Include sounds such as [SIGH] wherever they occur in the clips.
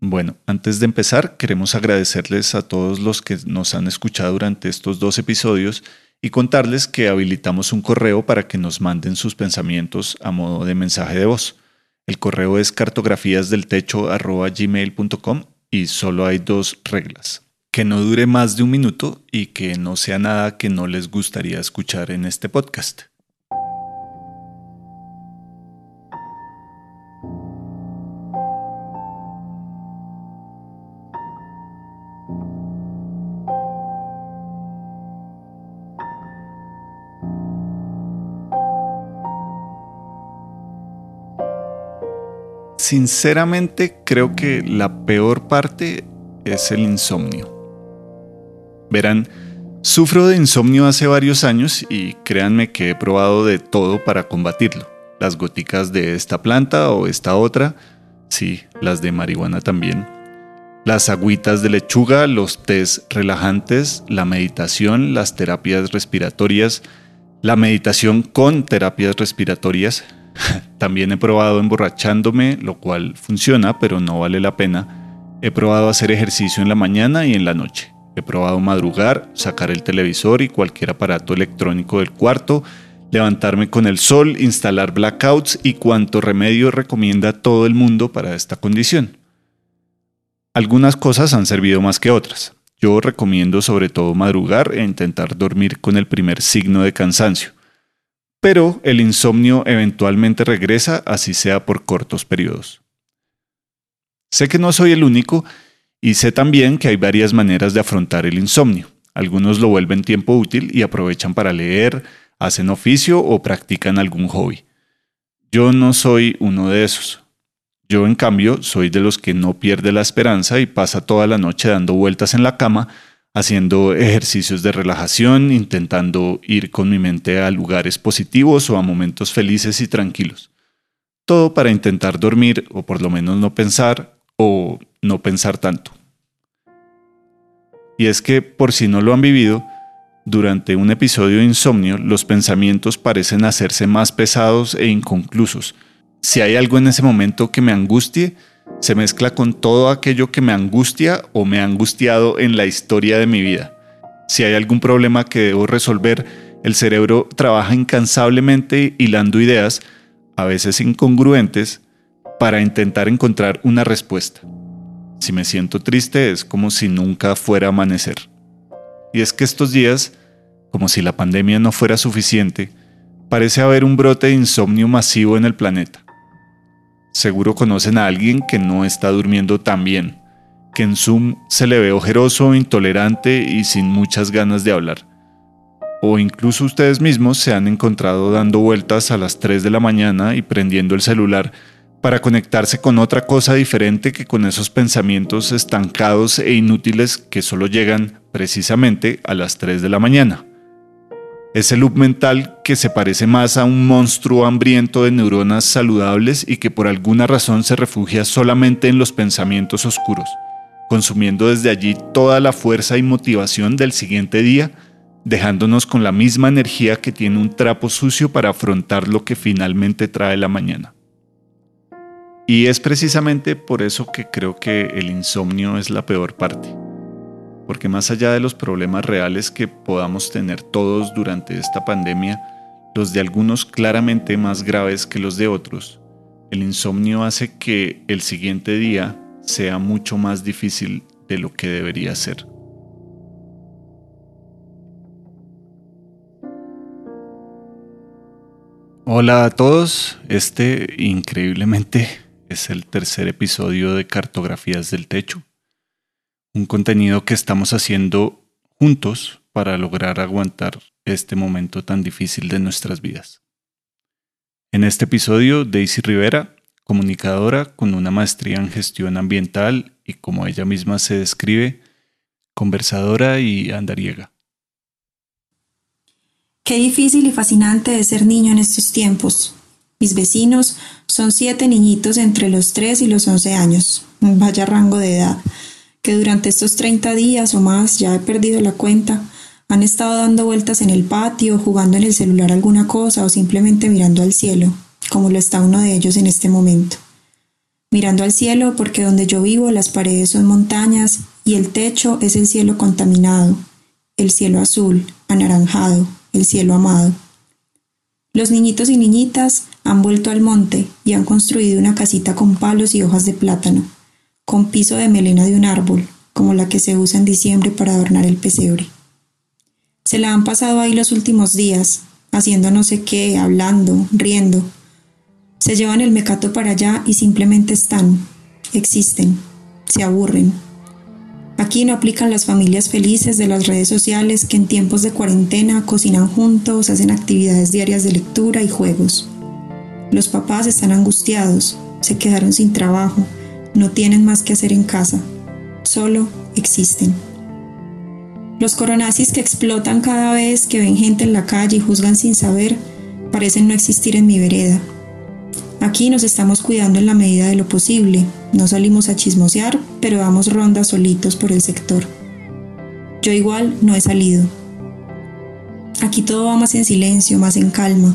Bueno, antes de empezar, queremos agradecerles a todos los que nos han escuchado durante estos dos episodios y contarles que habilitamos un correo para que nos manden sus pensamientos a modo de mensaje de voz. El correo es cartografíasdeltecho.gmail.com y solo hay dos reglas. Que no dure más de un minuto y que no sea nada que no les gustaría escuchar en este podcast. Sinceramente creo que la peor parte es el insomnio. Verán, sufro de insomnio hace varios años y créanme que he probado de todo para combatirlo. Las goticas de esta planta o esta otra, sí, las de marihuana también. Las agüitas de lechuga, los tés relajantes, la meditación, las terapias respiratorias, la meditación con terapias respiratorias, [LAUGHS] También he probado emborrachándome, lo cual funciona, pero no vale la pena. He probado hacer ejercicio en la mañana y en la noche. He probado madrugar, sacar el televisor y cualquier aparato electrónico del cuarto, levantarme con el sol, instalar blackouts y cuanto remedio recomienda todo el mundo para esta condición. Algunas cosas han servido más que otras. Yo recomiendo sobre todo madrugar e intentar dormir con el primer signo de cansancio pero el insomnio eventualmente regresa, así sea por cortos periodos. Sé que no soy el único y sé también que hay varias maneras de afrontar el insomnio. Algunos lo vuelven tiempo útil y aprovechan para leer, hacen oficio o practican algún hobby. Yo no soy uno de esos. Yo en cambio soy de los que no pierde la esperanza y pasa toda la noche dando vueltas en la cama haciendo ejercicios de relajación, intentando ir con mi mente a lugares positivos o a momentos felices y tranquilos. Todo para intentar dormir o por lo menos no pensar o no pensar tanto. Y es que, por si no lo han vivido, durante un episodio de insomnio los pensamientos parecen hacerse más pesados e inconclusos. Si hay algo en ese momento que me angustie, se mezcla con todo aquello que me angustia o me ha angustiado en la historia de mi vida. Si hay algún problema que debo resolver, el cerebro trabaja incansablemente hilando ideas, a veces incongruentes, para intentar encontrar una respuesta. Si me siento triste es como si nunca fuera a amanecer. Y es que estos días, como si la pandemia no fuera suficiente, parece haber un brote de insomnio masivo en el planeta. Seguro conocen a alguien que no está durmiendo tan bien, que en Zoom se le ve ojeroso, intolerante y sin muchas ganas de hablar. O incluso ustedes mismos se han encontrado dando vueltas a las 3 de la mañana y prendiendo el celular para conectarse con otra cosa diferente que con esos pensamientos estancados e inútiles que solo llegan precisamente a las 3 de la mañana. Ese loop mental que se parece más a un monstruo hambriento de neuronas saludables y que por alguna razón se refugia solamente en los pensamientos oscuros, consumiendo desde allí toda la fuerza y motivación del siguiente día, dejándonos con la misma energía que tiene un trapo sucio para afrontar lo que finalmente trae la mañana. Y es precisamente por eso que creo que el insomnio es la peor parte porque más allá de los problemas reales que podamos tener todos durante esta pandemia, los de algunos claramente más graves que los de otros, el insomnio hace que el siguiente día sea mucho más difícil de lo que debería ser. Hola a todos, este increíblemente es el tercer episodio de Cartografías del Techo un contenido que estamos haciendo juntos para lograr aguantar este momento tan difícil de nuestras vidas. En este episodio, Daisy Rivera, comunicadora con una maestría en gestión ambiental y como ella misma se describe, conversadora y andariega. Qué difícil y fascinante es ser niño en estos tiempos. Mis vecinos son siete niñitos entre los 3 y los 11 años, vaya rango de edad que durante estos 30 días o más, ya he perdido la cuenta, han estado dando vueltas en el patio, jugando en el celular alguna cosa o simplemente mirando al cielo, como lo está uno de ellos en este momento. mirando al cielo porque donde yo vivo las paredes son montañas y el techo es el cielo contaminado, el cielo azul, anaranjado, el cielo amado. Los niñitos y niñitas han vuelto al monte y han construido una casita con palos y hojas de plátano, con piso de melena de un árbol, como la que se usa en diciembre para adornar el pesebre. Se la han pasado ahí los últimos días, haciendo no sé qué, hablando, riendo. Se llevan el mecato para allá y simplemente están, existen, se aburren. Aquí no aplican las familias felices de las redes sociales que en tiempos de cuarentena cocinan juntos, hacen actividades diarias de lectura y juegos. Los papás están angustiados, se quedaron sin trabajo, no tienen más que hacer en casa, solo existen. Los coronazis que explotan cada vez que ven gente en la calle y juzgan sin saber, parecen no existir en mi vereda. Aquí nos estamos cuidando en la medida de lo posible. No salimos a chismosear, pero damos rondas solitos por el sector. Yo igual no he salido. Aquí todo va más en silencio, más en calma.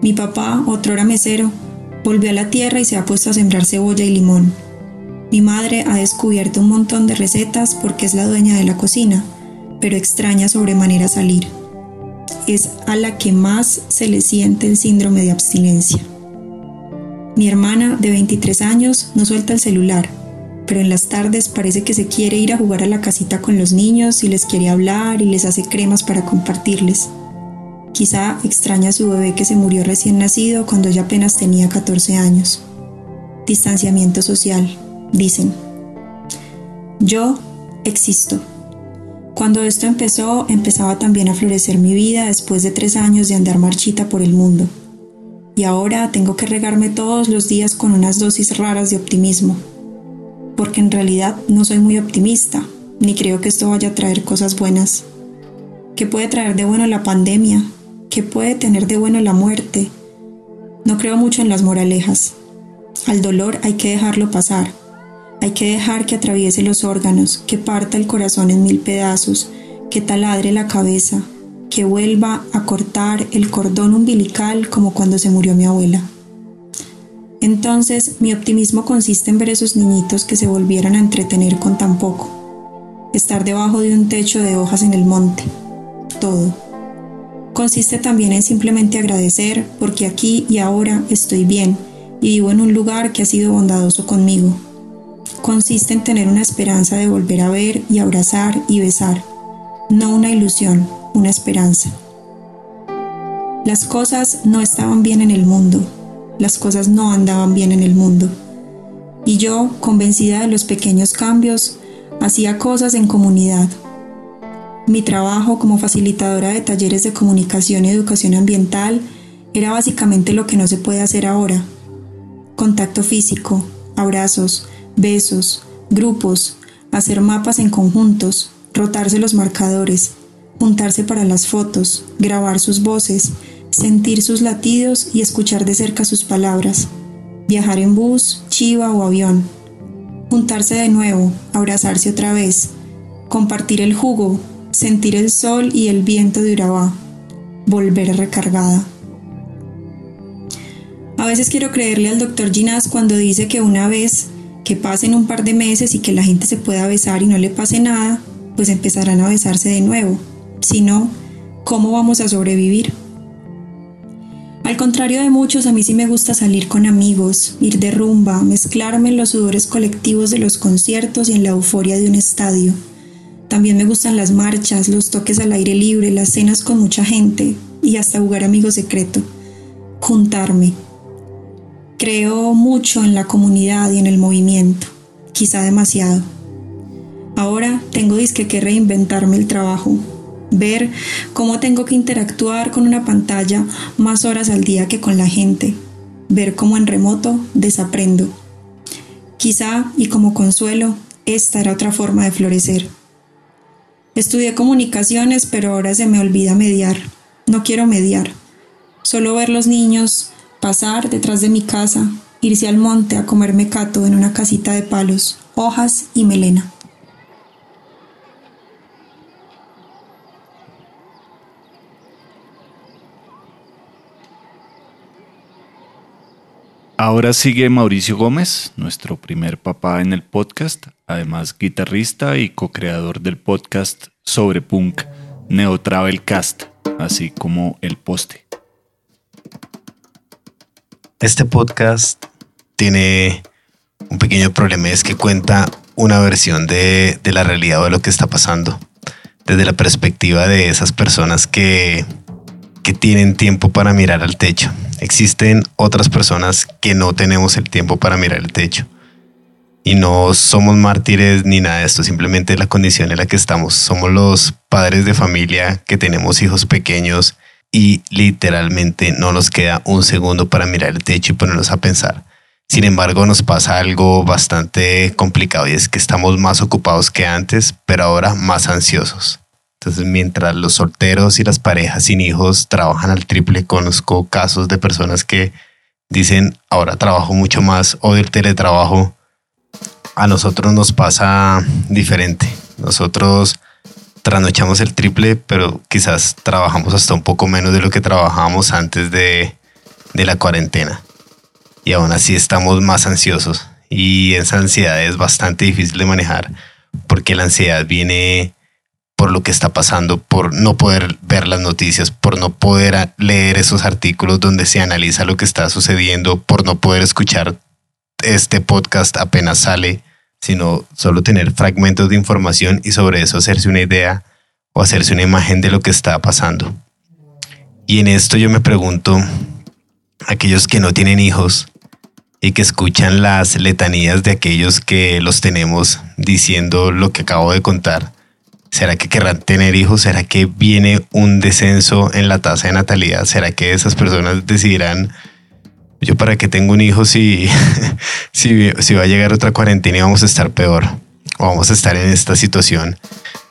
Mi papá, otrora mesero, volvió a la tierra y se ha puesto a sembrar cebolla y limón. Mi madre ha descubierto un montón de recetas porque es la dueña de la cocina pero extraña sobremanera salir. Es a la que más se le siente el síndrome de abstinencia. Mi hermana, de 23 años, no suelta el celular, pero en las tardes parece que se quiere ir a jugar a la casita con los niños y les quiere hablar y les hace cremas para compartirles. Quizá extraña a su bebé que se murió recién nacido cuando ella apenas tenía 14 años. Distanciamiento social, dicen. Yo existo. Cuando esto empezó, empezaba también a florecer mi vida después de tres años de andar marchita por el mundo. Y ahora tengo que regarme todos los días con unas dosis raras de optimismo. Porque en realidad no soy muy optimista, ni creo que esto vaya a traer cosas buenas. ¿Qué puede traer de bueno la pandemia? ¿Qué puede tener de bueno la muerte? No creo mucho en las moralejas. Al dolor hay que dejarlo pasar hay que dejar que atraviese los órganos, que parta el corazón en mil pedazos, que taladre la cabeza, que vuelva a cortar el cordón umbilical como cuando se murió mi abuela. Entonces mi optimismo consiste en ver esos niñitos que se volvieran a entretener con tan poco, estar debajo de un techo de hojas en el monte, todo. Consiste también en simplemente agradecer porque aquí y ahora estoy bien y vivo en un lugar que ha sido bondadoso conmigo, consiste en tener una esperanza de volver a ver y abrazar y besar, no una ilusión, una esperanza. Las cosas no estaban bien en el mundo, las cosas no andaban bien en el mundo. Y yo, convencida de los pequeños cambios, hacía cosas en comunidad. Mi trabajo como facilitadora de talleres de comunicación y educación ambiental era básicamente lo que no se puede hacer ahora. Contacto físico, abrazos, besos, grupos, hacer mapas en conjuntos, rotarse los marcadores, juntarse para las fotos, grabar sus voces, sentir sus latidos y escuchar de cerca sus palabras, viajar en bus, chiva o avión, juntarse de nuevo, abrazarse otra vez, compartir el jugo, sentir el sol y el viento de Urabá, volver recargada. A veces quiero creerle al doctor Ginás cuando dice que una vez que pasen un par de meses y que la gente se pueda besar y no le pase nada, pues empezarán a besarse de nuevo. Si no, ¿cómo vamos a sobrevivir? Al contrario de muchos, a mí sí me gusta salir con amigos, ir de rumba, mezclarme en los sudores colectivos de los conciertos y en la euforia de un estadio. También me gustan las marchas, los toques al aire libre, las cenas con mucha gente y hasta jugar amigo secreto. Juntarme, Creo mucho en la comunidad y en el movimiento, quizá demasiado. Ahora tengo disque que reinventarme el trabajo, ver cómo tengo que interactuar con una pantalla más horas al día que con la gente, ver cómo en remoto desaprendo. Quizá, y como consuelo, esta era otra forma de florecer. Estudié comunicaciones, pero ahora se me olvida mediar. No quiero mediar. Solo ver los niños, pasar detrás de mi casa, irse al monte a comer mecato en una casita de palos, hojas y melena. Ahora sigue Mauricio Gómez, nuestro primer papá en el podcast, además guitarrista y co-creador del podcast sobre punk Neo Travel Cast, así como El Poste. Este podcast tiene un pequeño problema, es que cuenta una versión de, de la realidad o de lo que está pasando, desde la perspectiva de esas personas que que tienen tiempo para mirar al techo. Existen otras personas que no tenemos el tiempo para mirar el techo. Y no somos mártires ni nada de esto, simplemente la condición en la que estamos. Somos los padres de familia que tenemos hijos pequeños y literalmente no nos queda un segundo para mirar el techo y ponernos a pensar. Sin embargo, nos pasa algo bastante complicado y es que estamos más ocupados que antes, pero ahora más ansiosos. Entonces, mientras los solteros y las parejas sin hijos trabajan al triple, conozco casos de personas que dicen, ahora trabajo mucho más o del teletrabajo. A nosotros nos pasa diferente. Nosotros trasnochamos el triple, pero quizás trabajamos hasta un poco menos de lo que trabajábamos antes de, de la cuarentena. Y aún así estamos más ansiosos. Y esa ansiedad es bastante difícil de manejar porque la ansiedad viene por lo que está pasando, por no poder ver las noticias, por no poder leer esos artículos donde se analiza lo que está sucediendo, por no poder escuchar este podcast apenas sale, sino solo tener fragmentos de información y sobre eso hacerse una idea o hacerse una imagen de lo que está pasando. Y en esto yo me pregunto, aquellos que no tienen hijos y que escuchan las letanías de aquellos que los tenemos diciendo lo que acabo de contar, ¿Será que querrán tener hijos? ¿Será que viene un descenso en la tasa de natalidad? ¿Será que esas personas decidirán, yo para qué tengo un hijo si, [LAUGHS] si, si va a llegar otra cuarentena y vamos a estar peor? O vamos a estar en esta situación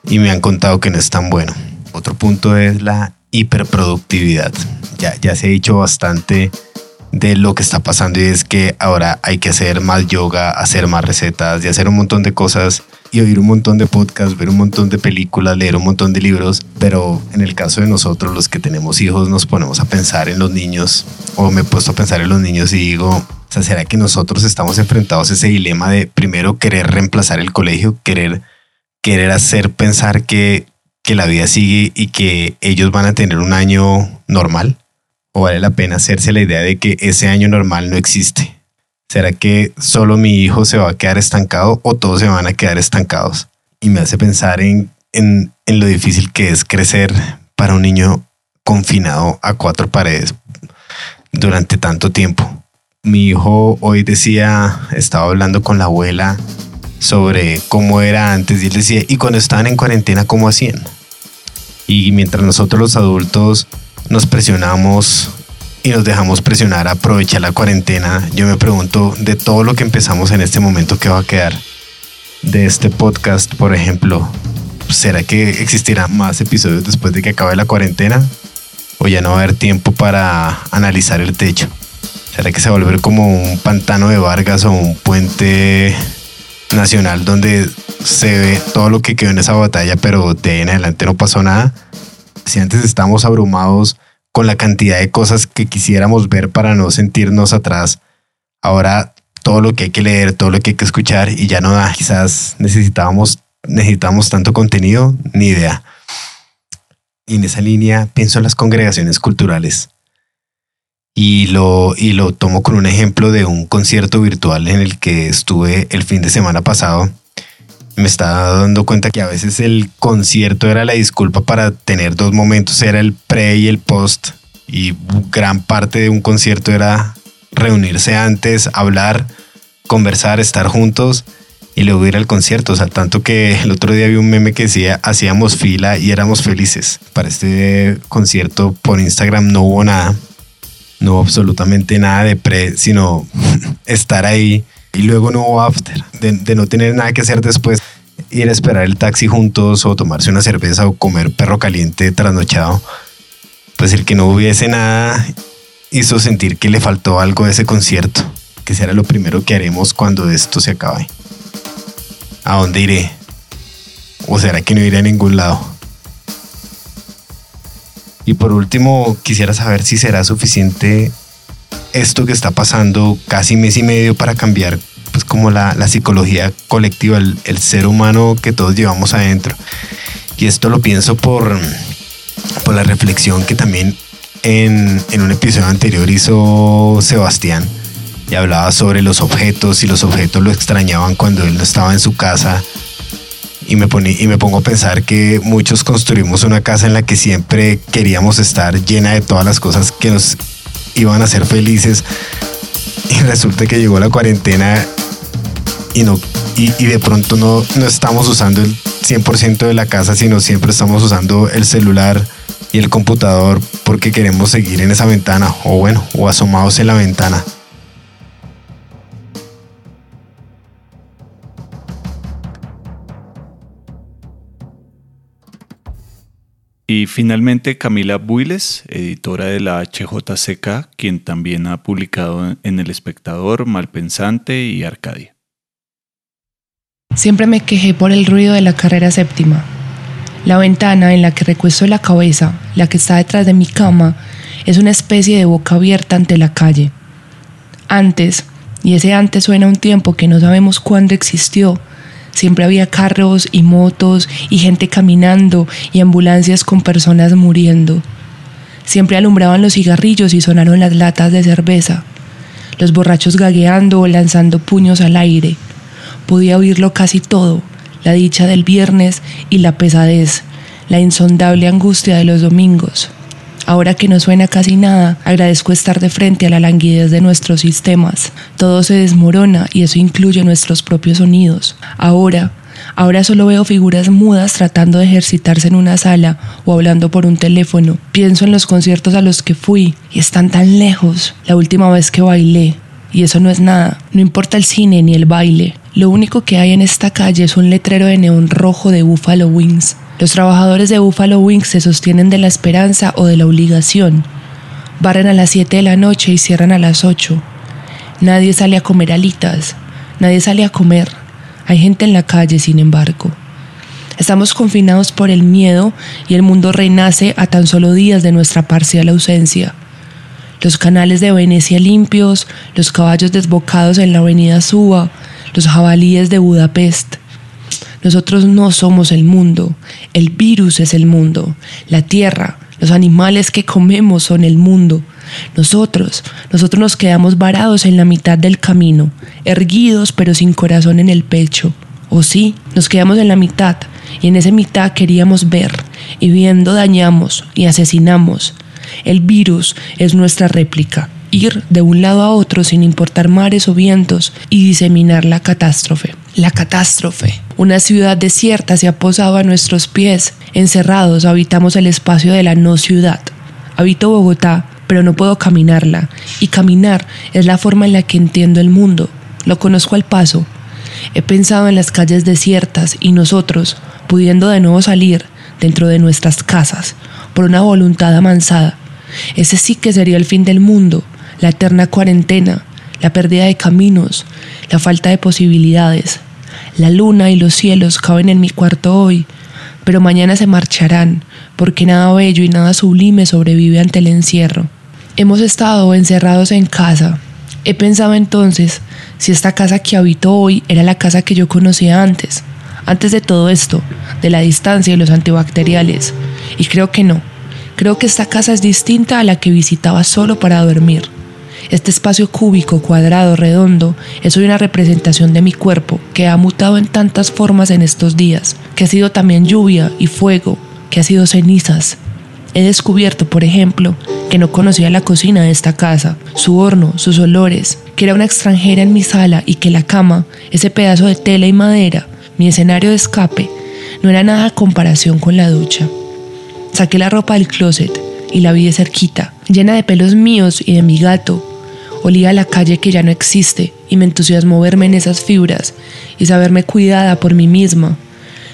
y me han contado que no es tan bueno. Otro punto es la hiperproductividad. Ya, ya se ha dicho bastante de lo que está pasando y es que ahora hay que hacer más yoga, hacer más recetas y hacer un montón de cosas y oír un montón de podcasts, ver un montón de películas, leer un montón de libros, pero en el caso de nosotros los que tenemos hijos nos ponemos a pensar en los niños o me he puesto a pensar en los niños y digo, ¿será que nosotros estamos enfrentados a ese dilema de primero querer reemplazar el colegio, querer, querer hacer pensar que, que la vida sigue y que ellos van a tener un año normal? ¿O vale la pena hacerse la idea de que ese año normal no existe? ¿Será que solo mi hijo se va a quedar estancado o todos se van a quedar estancados? Y me hace pensar en, en, lo difícil que es crecer para un niño confinado a cuatro paredes durante tanto tiempo. Mi hijo hoy decía, estaba hablando con la abuela sobre cómo era antes y él decía, y cuando estaban en cuarentena, ¿cómo hacían? Y mientras nosotros los adultos nos presionamos y nos dejamos presionar a aprovechar la cuarentena, yo me pregunto de todo lo que empezamos en este momento, ¿qué va a quedar? De este podcast, por ejemplo, ¿será que existirá más episodios después de que acabe la cuarentena? ¿O ya no va a haber tiempo para analizar el techo? ¿Será que se va a volver como un pantano de Vargas o un puente nacional donde se ve todo lo que quedó en esa batalla, pero de ahí en adelante no pasó nada? Si antes estábamos abrumados con la cantidad de cosas que quisiéramos ver para no sentirnos atrás. Ahora todo lo que hay que leer, todo lo que hay que escuchar y ya no da. Quizás necesitábamos, necesitamos tanto contenido, ni idea. Y en esa línea pienso en las congregaciones culturales. Y lo, y lo tomo con un ejemplo de un concierto virtual en el que estuve el fin de semana pasado me estaba dando cuenta que a veces el concierto era la disculpa para tener dos momentos, era el pre y el post, y gran parte de un concierto era reunirse antes, hablar, conversar, estar juntos y luego ir al concierto. O sea, tanto que el otro día vi un meme que decía, hacíamos fila y éramos felices. Para este concierto por Instagram no hubo nada, no hubo absolutamente nada de pre, sino [LAUGHS] estar ahí y luego no hubo after, de, no tener nada que hacer después, ir a esperar el taxi juntos o tomarse una cerveza o comer perro caliente trasnochado, pues el que no hubiese nada hizo sentir que le faltó algo de ese concierto, que será lo primero que haremos cuando esto se acabe. ¿A dónde iré? ¿O será que no iré a ningún lado? Y por último, quisiera saber si será suficiente esto que está pasando casi mes y medio para cambiar pues como la, psicología colectiva, el, ser humano que todos llevamos adentro. Y esto lo pienso por, por la reflexión que también en, en un episodio anterior hizo Sebastián y hablaba sobre los objetos y los objetos lo extrañaban cuando él no estaba en su casa. Y me, y me pongo a pensar que muchos construimos una casa en la que siempre queríamos estar llena de todas las cosas que nos iban a hacer felices. Y resulta que llegó la cuarentena y, no, y, y de pronto no, no estamos usando el 100% de la casa, sino siempre estamos usando el celular y el computador porque queremos seguir en esa ventana o bueno, o asomados en la ventana. Y finalmente Camila Builes, editora de la HJCK, quien también ha publicado en El Espectador, Malpensante y Arcadia. Siempre me quejé por el ruido de la carrera séptima. La ventana en la que recuesto la cabeza, la que está detrás de mi cama, es una especie de boca abierta ante la calle. Antes, y ese antes suena un tiempo que no sabemos cuándo existió, Siempre había carros y motos y gente caminando y ambulancias con personas muriendo. Siempre alumbraban los cigarrillos y sonaron las latas de cerveza. Los borrachos gagueando o lanzando puños al aire. Podía oírlo casi todo, la dicha del viernes y la pesadez, la insondable angustia de los domingos. Ahora que no suena casi nada, agradezco estar de frente a la languidez de nuestros sistemas. Todo se desmorona y eso incluye nuestros propios sonidos. Ahora, Ahora solo veo figuras mudas tratando de ejercitarse en una sala o hablando por un teléfono. Pienso en los conciertos a los que fui y están tan lejos. La última vez que bailé. Y eso no es nada. No importa el cine ni el baile. Lo único que hay en esta calle es un letrero de neón rojo de Buffalo Wings. Los trabajadores de Buffalo Wings se sostienen de la esperanza o de la obligación. Barren a las 7 de la noche y cierran a las 8. Nadie sale a comer alitas. Nadie sale a comer. Hay gente en la calle, sin embargo. Estamos confinados por el miedo y el mundo renace a tan solo días de nuestra parcial ausencia. Los canales de Venecia limpios, los caballos desbocados en la avenida Suba, los jabalíes de Budapest, nosotros no somos el mundo, el virus es el mundo, la tierra, los animales que comemos son el mundo. Nosotros, nosotros nos quedamos varados en la mitad del camino, erguidos pero sin corazón en el pecho. O sí, nos quedamos en la mitad y en esa mitad queríamos ver y viendo dañamos y asesinamos. El virus es nuestra réplica, ir de un lado a otro sin importar mares o vientos y diseminar la catástrofe. La catástrofe. Una ciudad desierta se ha posado a nuestros pies. Encerrados habitamos el espacio de la no ciudad. Habito Bogotá, pero no puedo caminarla. Y caminar es la forma en la que entiendo el mundo. Lo conozco al paso. He pensado en las calles desiertas y nosotros, pudiendo de nuevo salir dentro de nuestras casas, por una voluntad amansada. Ese sí que sería el fin del mundo, la eterna cuarentena, la pérdida de caminos, la falta de posibilidades, la luna y los cielos caben en mi cuarto hoy, pero mañana se marcharán, porque nada bello y nada sublime sobrevive ante el encierro. Hemos estado encerrados en casa. He pensado entonces si esta casa que habito hoy era la casa que yo conocía antes, antes de todo esto, de la distancia y los antibacteriales. Y creo que no. Creo que esta casa es distinta a la que visitaba solo para dormir. Este espacio cúbico, cuadrado, redondo, es hoy una representación de mi cuerpo que ha mutado en tantas formas en estos días, que ha sido también lluvia y fuego, que ha sido cenizas. He descubierto, por ejemplo, que no conocía la cocina de esta casa, su horno, sus olores, que era una extranjera en mi sala y que la cama, ese pedazo de tela y madera, mi escenario de escape, no era nada a comparación con la ducha. Saqué la ropa del closet y la vi de cerquita, llena de pelos míos y de mi gato, Olía la calle que ya no existe y me entusiasmó verme en esas fibras y saberme cuidada por mí misma.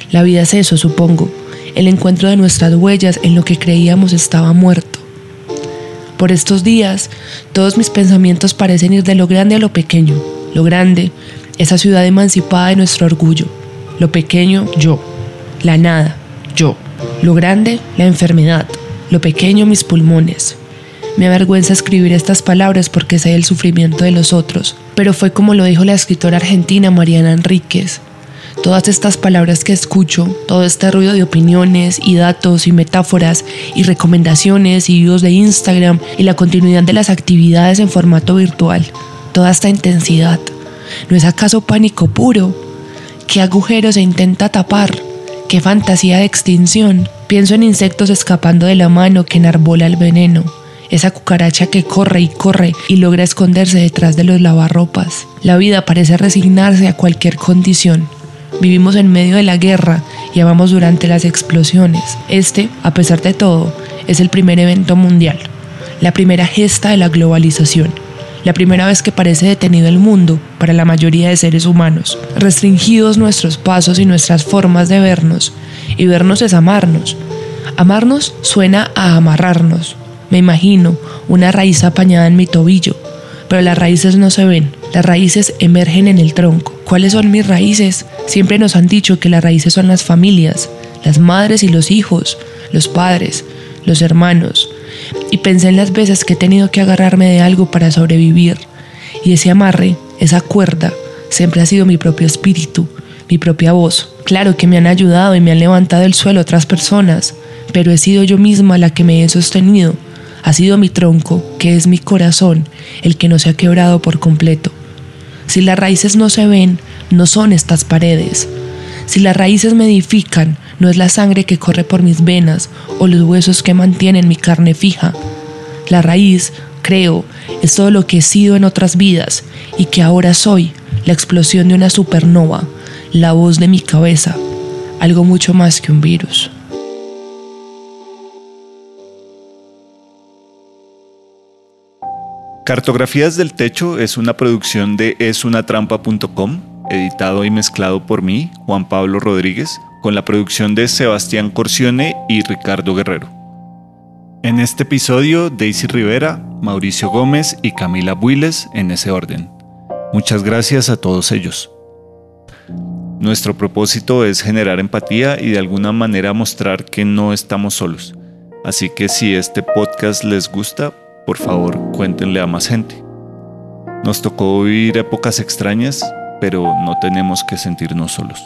La vida es eso, supongo, el encuentro de nuestras huellas en lo que creíamos estaba muerto. Por estos días, todos mis pensamientos parecen ir de lo grande a lo pequeño. Lo grande, esa ciudad emancipada de nuestro orgullo. Lo pequeño, yo. La nada, yo. Lo grande, la enfermedad. Lo pequeño, mis pulmones. Me avergüenza escribir estas palabras porque sé el sufrimiento de los otros, pero fue como lo dijo la escritora argentina Mariana Enríquez. Todas estas palabras que escucho, todo este ruido de opiniones y datos y metáforas y recomendaciones y videos de Instagram y la continuidad de las actividades en formato virtual, toda esta intensidad, ¿no es acaso pánico puro? ¿Qué agujero se intenta tapar? ¿Qué fantasía de extinción? Pienso en insectos escapando de la mano que enarbola el veneno esa cucaracha que corre y corre y logra esconderse detrás de los lavarropas. La vida parece resignarse a cualquier condición. Vivimos en medio de la guerra y amamos durante las explosiones. Este, a pesar de todo, es el primer evento mundial, la primera gesta de la globalización, la primera vez que parece detenido el mundo para la mayoría de seres humanos. Restringidos nuestros pasos y nuestras formas de vernos, y vernos es amarnos. Amarnos suena a amarrarnos, me imagino una raíz apañada en mi tobillo, pero las raíces no se ven, las raíces emergen en el tronco. ¿Cuáles son mis raíces? Siempre nos han dicho que las raíces son las familias, las madres y los hijos, los padres, los hermanos. Y pensé en las veces que he tenido que agarrarme de algo para sobrevivir. Y ese amarre, esa cuerda, siempre ha sido mi propio espíritu, mi propia voz. Claro que me han ayudado y me han levantado el suelo otras personas, pero he sido yo misma la que me he sostenido ha sido mi tronco, que es mi corazón, el que no se ha quebrado por completo. Si las raíces no se ven, no son estas paredes. Si las raíces me edifican, no es la sangre que corre por mis venas o los huesos que mantienen mi carne fija. La raíz, creo, es todo lo que he sido en otras vidas y que ahora soy, la explosión de una supernova, la voz de mi cabeza, algo mucho más que un virus. Cartografías del Techo es una producción de esunatrampa.com, editado y mezclado por mí, Juan Pablo Rodríguez, con la producción de Sebastián Corcione y Ricardo Guerrero. En este episodio, Daisy Rivera, Mauricio Gómez y Camila Builes en ese orden. Muchas gracias a todos ellos. Nuestro propósito es generar empatía y de alguna manera mostrar que no estamos solos. Así que si este podcast les gusta, por favor cuéntenle a más gente. Nos tocó vivir épocas extrañas, pero no tenemos que sentirnos solos.